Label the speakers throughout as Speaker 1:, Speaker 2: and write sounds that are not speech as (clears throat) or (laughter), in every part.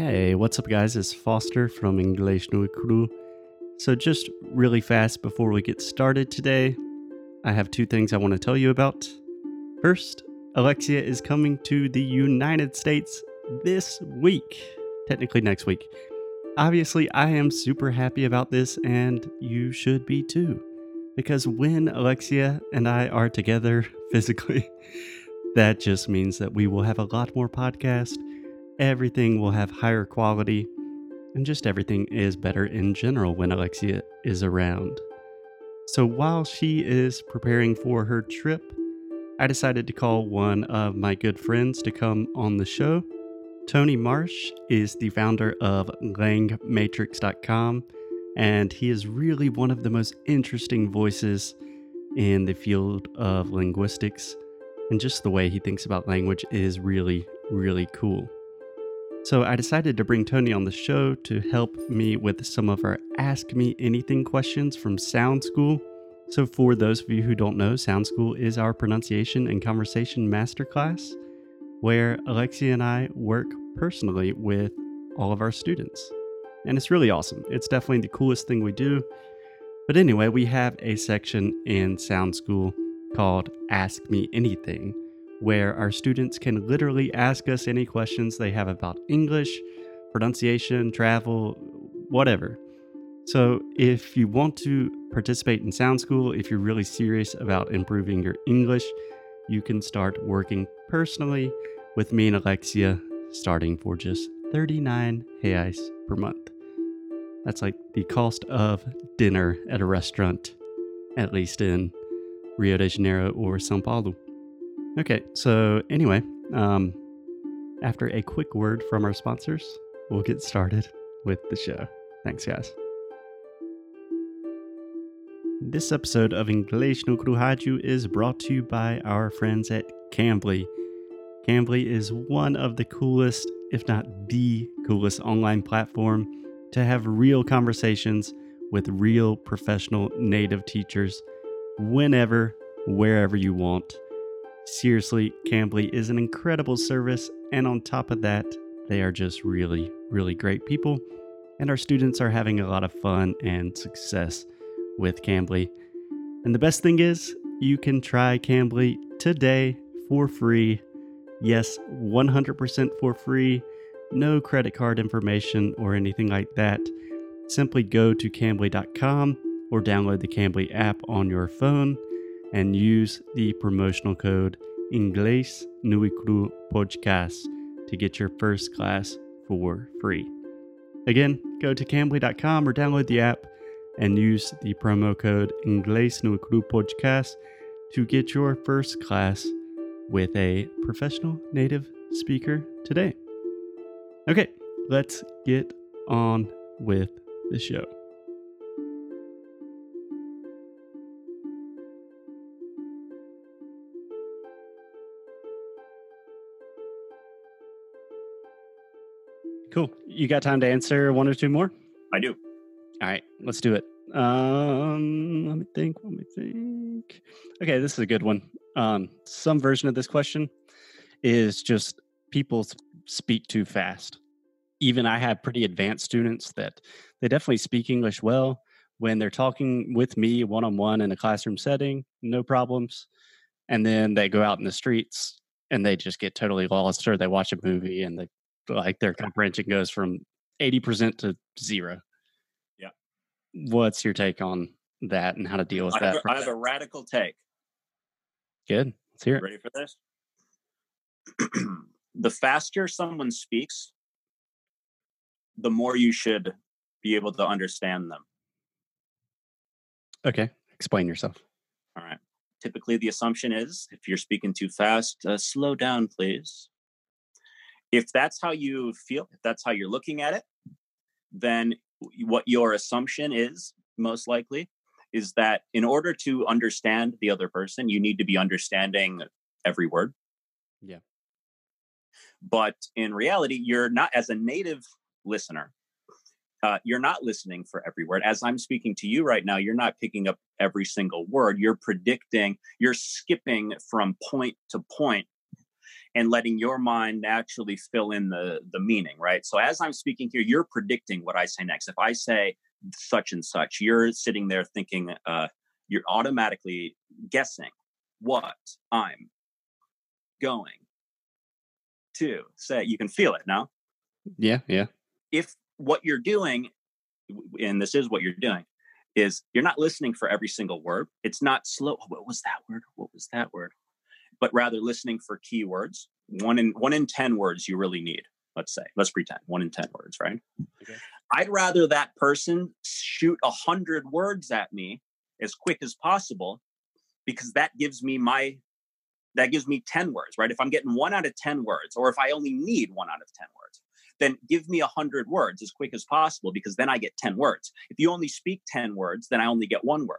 Speaker 1: Hey, what's up, guys? It's Foster from English no Cru. So, just really fast before we get started today, I have two things I want to tell you about. First, Alexia is coming to the United States this week, technically next week. Obviously, I am super happy about this, and you should be too. Because when Alexia and I are together (laughs) physically, that just means that we will have a lot more podcasts everything will have higher quality, and just everything is better in general when Alexia is around. So while she is preparing for her trip, I decided to call one of my good friends to come on the show. Tony Marsh is the founder of langmatrix.com, and he is really one of the most interesting voices in the field of linguistics. And just the way he thinks about language is really, really cool. So I decided to bring Tony on the show to help me with some of our Ask Me Anything questions from Sound School. So, for those of you who don't know, Sound School is our pronunciation and conversation masterclass where Alexia and I work personally with all of our students. And it's really awesome. It's definitely the coolest thing we do. But anyway, we have a section in Sound School called Ask Me Anything where our students can literally ask us any questions they have about English, pronunciation, travel, whatever. So, if you want to participate in Sound School, if you're really serious about improving your English, you can start working personally with me and Alexia starting for just 39 reais per month. That's like the cost of dinner at a restaurant, at least in Rio de Janeiro or Sao Paulo. Okay, so anyway, um, after a quick word from our sponsors, we'll get started with the show. Thanks, guys. This episode of English no Cruhaju is brought to you by our friends at Cambly. Cambly is one of the coolest, if not the coolest, online platform to have real conversations with real professional native teachers whenever, wherever you want. Seriously, Cambly is an incredible service, and on top of that, they are just really, really great people. And our students are having a lot of fun and success with Cambly. And the best thing is, you can try Cambly today for free. Yes, 100% for free. No credit card information or anything like that. Simply go to cambly.com or download the Cambly app on your phone and use the promotional code Inglês no Podcast to get your first class for free. Again, go to cambly.com or download the app and use the promo code Inglês no Podcast to get your first class with a professional native speaker today. Okay, let's get on with the show. Cool. You got time to answer one or two more?
Speaker 2: I do.
Speaker 1: All right, let's do it. Um, let me think. Let me think. Okay, this is a good one. Um, some version of this question is just people speak too fast. Even I have pretty advanced students that they definitely speak English well when they're talking with me one on one in a classroom setting, no problems. And then they go out in the streets and they just get totally lost, or they watch a movie and they like their comprehension goes from 80% to zero.
Speaker 2: Yeah.
Speaker 1: What's your take on that and how to deal with
Speaker 2: I
Speaker 1: that?
Speaker 2: Have a, I have a radical take.
Speaker 1: Good. Let's hear it.
Speaker 2: Ready for this? (clears throat) the faster someone speaks, the more you should be able to understand them.
Speaker 1: Okay. Explain yourself.
Speaker 2: All right. Typically, the assumption is if you're speaking too fast, uh, slow down, please if that's how you feel, if that's how you're looking at it, then what your assumption is most likely is that in order to understand the other person, you need to be understanding every word.
Speaker 1: Yeah.
Speaker 2: But in reality, you're not, as a native listener, uh, you're not listening for every word. As I'm speaking to you right now, you're not picking up every single word. You're predicting, you're skipping from point to point and letting your mind naturally fill in the the meaning right? So as i'm speaking here you're predicting what i say next. If i say such and such you're sitting there thinking uh, you're automatically guessing what i'm going to say. You can feel it now
Speaker 1: yeah yeah.
Speaker 2: If what you're doing and this is what you're doing is you're not listening for every single word. It's not slow what was that word? What was that word but rather listening for keywords. One in one in ten words you really need. Let's say, let's pretend one in ten words, right? Okay. I'd rather that person shoot a hundred words at me as quick as possible because that gives me my that gives me 10 words right if i'm getting one out of 10 words or if i only need one out of 10 words then give me a 100 words as quick as possible because then i get 10 words if you only speak 10 words then i only get one word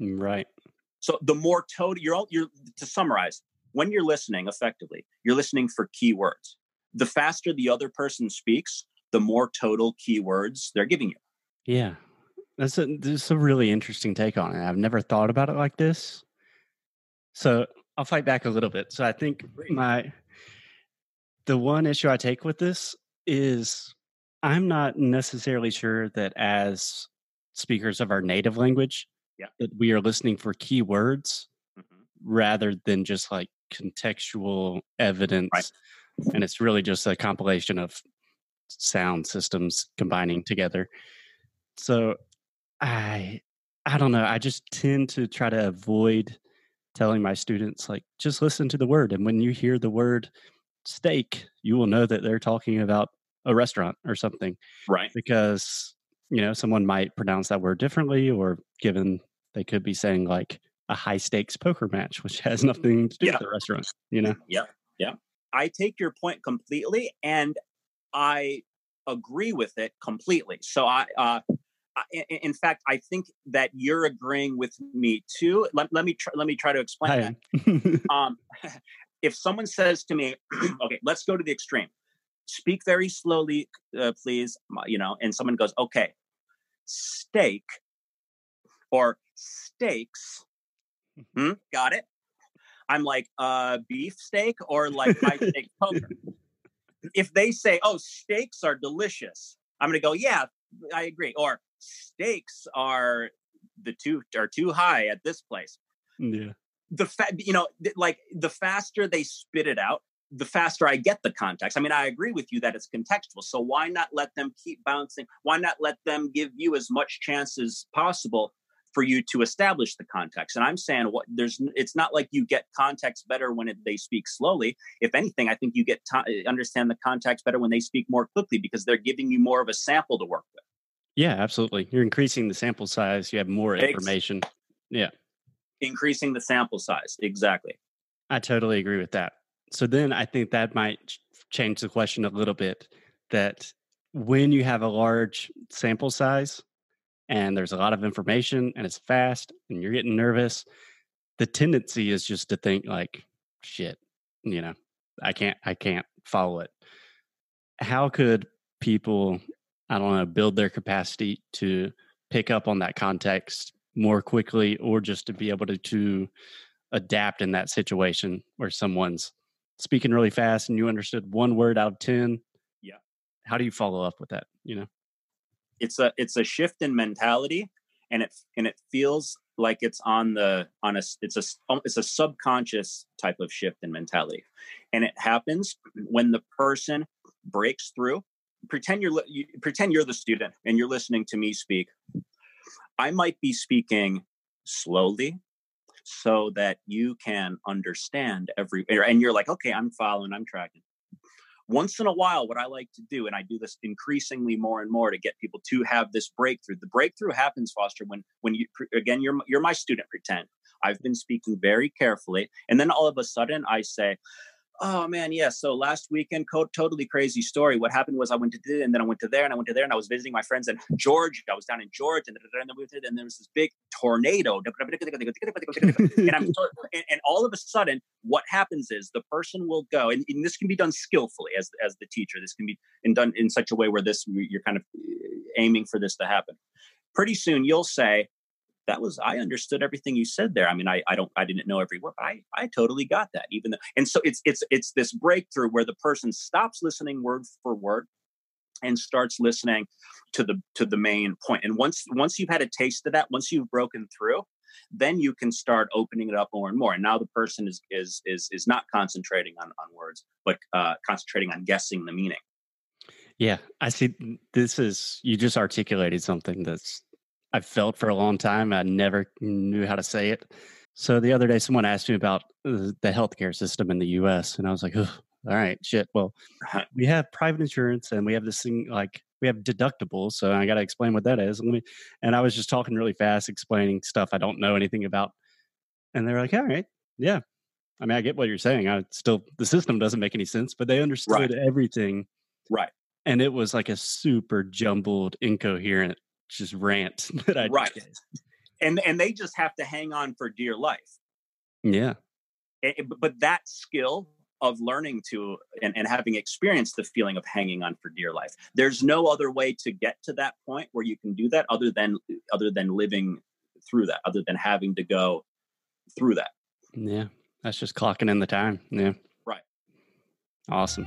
Speaker 1: mm, right
Speaker 2: so the more total you're all you're to summarize, when you're listening effectively, you're listening for keywords. The faster the other person speaks, the more total keywords they're giving you.
Speaker 1: Yeah. That's a this is a really interesting take on it. I've never thought about it like this. So I'll fight back a little bit. So I think my the one issue I take with this is I'm not necessarily sure that as speakers of our native language
Speaker 2: yeah.
Speaker 1: that we are listening for keywords mm-hmm. rather than just like contextual evidence. Right. And it's really just a compilation of sound systems combining together. So I I don't know. I just tend to try to avoid telling my students like just listen to the word and when you hear the word steak, you will know that they're talking about a restaurant or something.
Speaker 2: Right.
Speaker 1: Because you know, someone might pronounce that word differently, or given they could be saying like a high stakes poker match, which has nothing to do yeah. with the restaurant, you know?
Speaker 2: Yeah. Yeah. I take your point completely and I agree with it completely. So I, uh, in fact, I think that you're agreeing with me too. Let, let me try, let me try to explain that. (laughs) um, (laughs) if someone says to me, (clears throat) "Okay, let's go to the extreme. Speak very slowly, uh, please," you know, and someone goes, "Okay, steak or steaks. Hmm, got it? I'm like, uh, beef steak or like high steak (laughs) poker. If they say, oh, steaks are delicious, I'm going to go, yeah, I agree. Or steaks are the two are too high at this place.
Speaker 1: Yeah.
Speaker 2: The fa- you know, like the faster they spit it out, the faster I get the context. I mean, I agree with you that it's contextual. So why not let them keep bouncing? Why not let them give you as much chance as possible for you to establish the context? And I'm saying what there's it's not like you get context better when it, they speak slowly. If anything, I think you get to, uh, understand the context better when they speak more quickly because they're giving you more of a sample to work with.
Speaker 1: Yeah, absolutely. You're increasing the sample size. You have more information. Yeah.
Speaker 2: Increasing the sample size. Exactly.
Speaker 1: I totally agree with that so then I think that might change the question a little bit that when you have a large sample size and there's a lot of information and it's fast and you're getting nervous, the tendency is just to think like, shit, you know, I can't, I can't follow it. How could people, I don't know, build their capacity to pick up on that context more quickly or just to be able to, to adapt in that situation where someone's speaking really fast and you understood one word out of 10
Speaker 2: yeah.
Speaker 1: how do you follow up with that you know?
Speaker 2: It's a it's a shift in mentality and it and it feels like it's on the on a it's a um, it's a subconscious type of shift in mentality. And it happens when the person breaks through pretend you're you, pretend you're the student and you're listening to me speak. I might be speaking slowly so that you can understand every er, and you're like okay i'm following i'm tracking. Once in a while what i like to do and i do this increasingly more and more to get people to have this breakthrough the breakthrough happens foster when when you again you're you're my student pretend. I've been speaking very carefully and then all of a sudden i say oh man, yeah. So last weekend, co- totally crazy story. What happened was I went to this, and then I went to there, and I went to there, and I was visiting my friends in (laughs) Georgia. I was down in Georgia, and, then we did, and there was this big tornado, (laughs) and I'm and, and, all of a sudden, what happens is the person will go, and, and, this can be done skillfully as as the teacher. This can be done in such a way where this you're kind of eh, aiming for this to happen. Pretty soon, you'll say, that was I understood everything you said there. I mean, I I don't I didn't know every word, but I I totally got that. Even though, and so it's it's it's this breakthrough where the person stops listening word for word and starts listening to the to the main point. And once once you've had a taste of that, once you've broken through, then you can start opening it up more and more. And now the person is is is is not concentrating on on words, but uh, concentrating on guessing the meaning.
Speaker 1: Yeah, I see. This is you just articulated something that's I've felt for a long time. I never knew how to say it. So the other day, someone asked me about the healthcare system in the U.S., and I was like, all right, shit. Well, we have private insurance, and we have this thing like we have deductibles. So I got to explain what that is. Let me. And I was just talking really fast, explaining stuff I don't know anything about, and they were like, all right, yeah. I mean, I get what you're saying. I still the system doesn't make any sense, but they understood
Speaker 2: Right.
Speaker 1: everything,
Speaker 2: Right.
Speaker 1: and it was like a super jumbled, incoherent, just rant (laughs) that I
Speaker 2: Right. And and they just have to hang on for dear life.
Speaker 1: Yeah.
Speaker 2: But- but that skill of learning to and, and having experienced the feeling of hanging on for dear life there's no other way to get to that point where you can do that other than other than living through that other than having to go through that
Speaker 1: Yeah. That's just clocking in the time. Yeah.
Speaker 2: Right.
Speaker 1: Awesome.